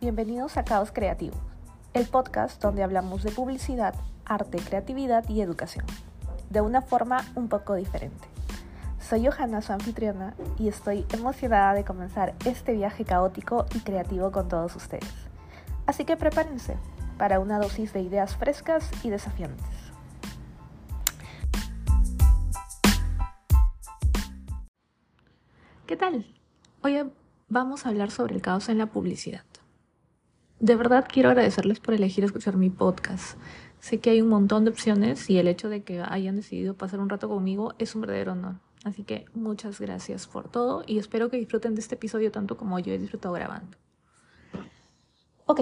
Bienvenidos a Caos Creativo, el podcast donde hablamos de publicidad, arte, creatividad y educación, de una forma un poco diferente. Soy Johanna, su anfitriona, y estoy emocionada de comenzar este viaje caótico y creativo con todos ustedes. Así que prepárense para una dosis de ideas frescas y desafiantes. ¿Qué tal? Hoy vamos a hablar sobre el caos en la publicidad. De verdad quiero agradecerles por elegir escuchar mi podcast. Sé que hay un montón de opciones y el hecho de que hayan decidido pasar un rato conmigo es un verdadero honor. Así que muchas gracias por todo y espero que disfruten de este episodio tanto como yo he disfrutado grabando. Ok.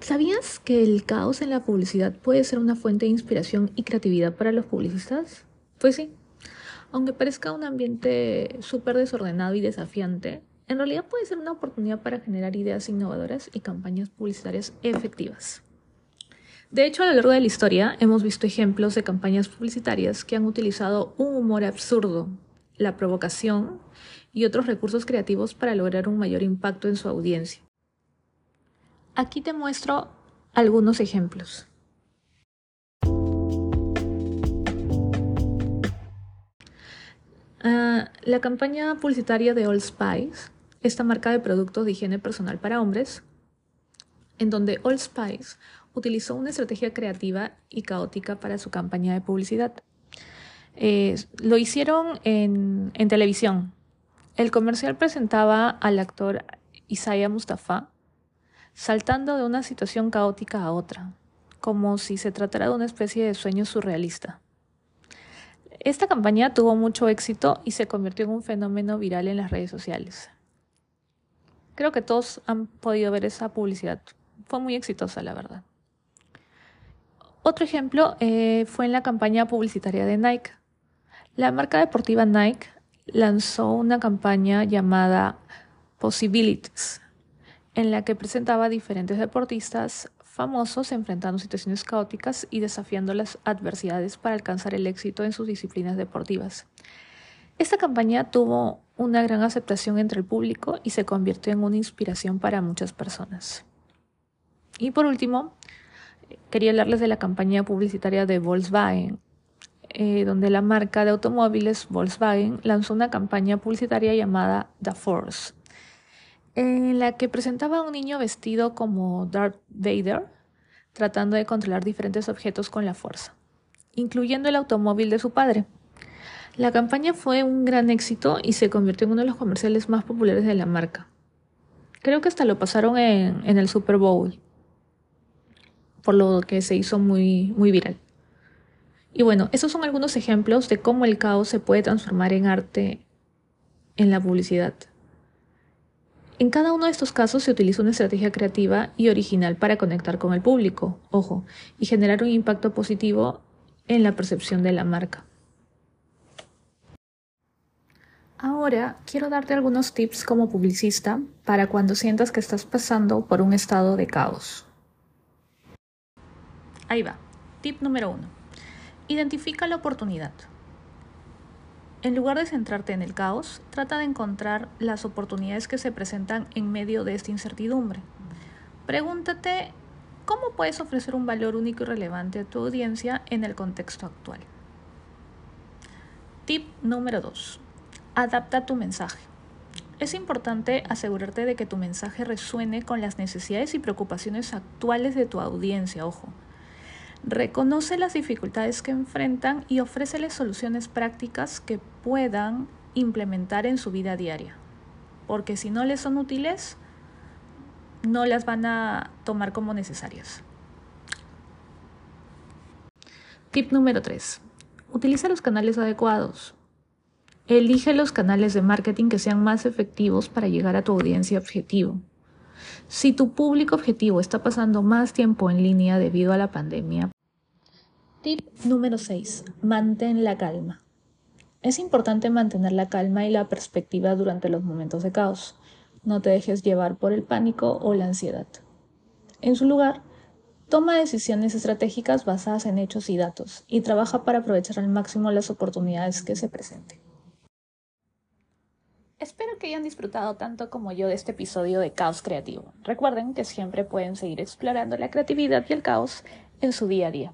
¿Sabías que el caos en la publicidad puede ser una fuente de inspiración y creatividad para los publicistas? Pues sí. Aunque parezca un ambiente súper desordenado y desafiante, en realidad puede ser una oportunidad para generar ideas innovadoras y campañas publicitarias efectivas. De hecho, a lo largo de la historia hemos visto ejemplos de campañas publicitarias que han utilizado un humor absurdo, la provocación y otros recursos creativos para lograr un mayor impacto en su audiencia. Aquí te muestro algunos ejemplos. Uh, la campaña publicitaria de Old Spice esta marca de productos de higiene personal para hombres, en donde Old Spice utilizó una estrategia creativa y caótica para su campaña de publicidad. Eh, lo hicieron en, en televisión. El comercial presentaba al actor Isaiah Mustafa saltando de una situación caótica a otra, como si se tratara de una especie de sueño surrealista. Esta campaña tuvo mucho éxito y se convirtió en un fenómeno viral en las redes sociales. Creo que todos han podido ver esa publicidad. Fue muy exitosa, la verdad. Otro ejemplo eh, fue en la campaña publicitaria de Nike. La marca deportiva Nike lanzó una campaña llamada Possibilities, en la que presentaba diferentes deportistas famosos enfrentando situaciones caóticas y desafiando las adversidades para alcanzar el éxito en sus disciplinas deportivas. Esta campaña tuvo una gran aceptación entre el público y se convirtió en una inspiración para muchas personas. Y por último, quería hablarles de la campaña publicitaria de Volkswagen, eh, donde la marca de automóviles Volkswagen lanzó una campaña publicitaria llamada The Force, en la que presentaba a un niño vestido como Darth Vader, tratando de controlar diferentes objetos con la fuerza, incluyendo el automóvil de su padre. La campaña fue un gran éxito y se convirtió en uno de los comerciales más populares de la marca. Creo que hasta lo pasaron en, el Super Bowl, por lo que se hizo muy, muy viral. Y bueno, esos son algunos ejemplos de cómo el caos se puede transformar en arte en la publicidad. En cada uno de estos casos se utiliza una estrategia creativa y original para conectar con el público, ojo, y generar un impacto positivo en la percepción de la marca. Ahora quiero darte algunos tips como publicista para cuando sientas que estás pasando por un estado de caos. Ahí va. Tip número uno. Identifica la oportunidad. En lugar de centrarte en el caos, trata de encontrar las oportunidades que se presentan en medio de esta incertidumbre. Pregúntate cómo puedes ofrecer un valor único y relevante a tu audiencia en el contexto actual. Tip número 2. Adapta tu mensaje. Es importante asegurarte de que tu mensaje resuene con las necesidades y preocupaciones actuales de tu audiencia, ojo. Reconoce las dificultades que enfrentan y ofréceles soluciones prácticas que puedan implementar en su vida diaria. Porque si no les son útiles, no las van a tomar como necesarias. Tip número 3. Utiliza los canales adecuados. Elige los canales de marketing que sean más efectivos para llegar a tu audiencia objetivo. Si tu público objetivo está pasando más tiempo en línea debido a la pandemia. Tip número 6. Mantén la calma. Es importante mantener la calma y la perspectiva durante los momentos de caos. No te dejes llevar por el pánico o la ansiedad. En su lugar, toma decisiones estratégicas basadas en hechos y datos y trabaja para aprovechar al máximo las oportunidades que se presenten. Espero que hayan disfrutado tanto como yo de este episodio de Caos Creativo. Recuerden que siempre pueden seguir explorando la creatividad y el caos en su día a día.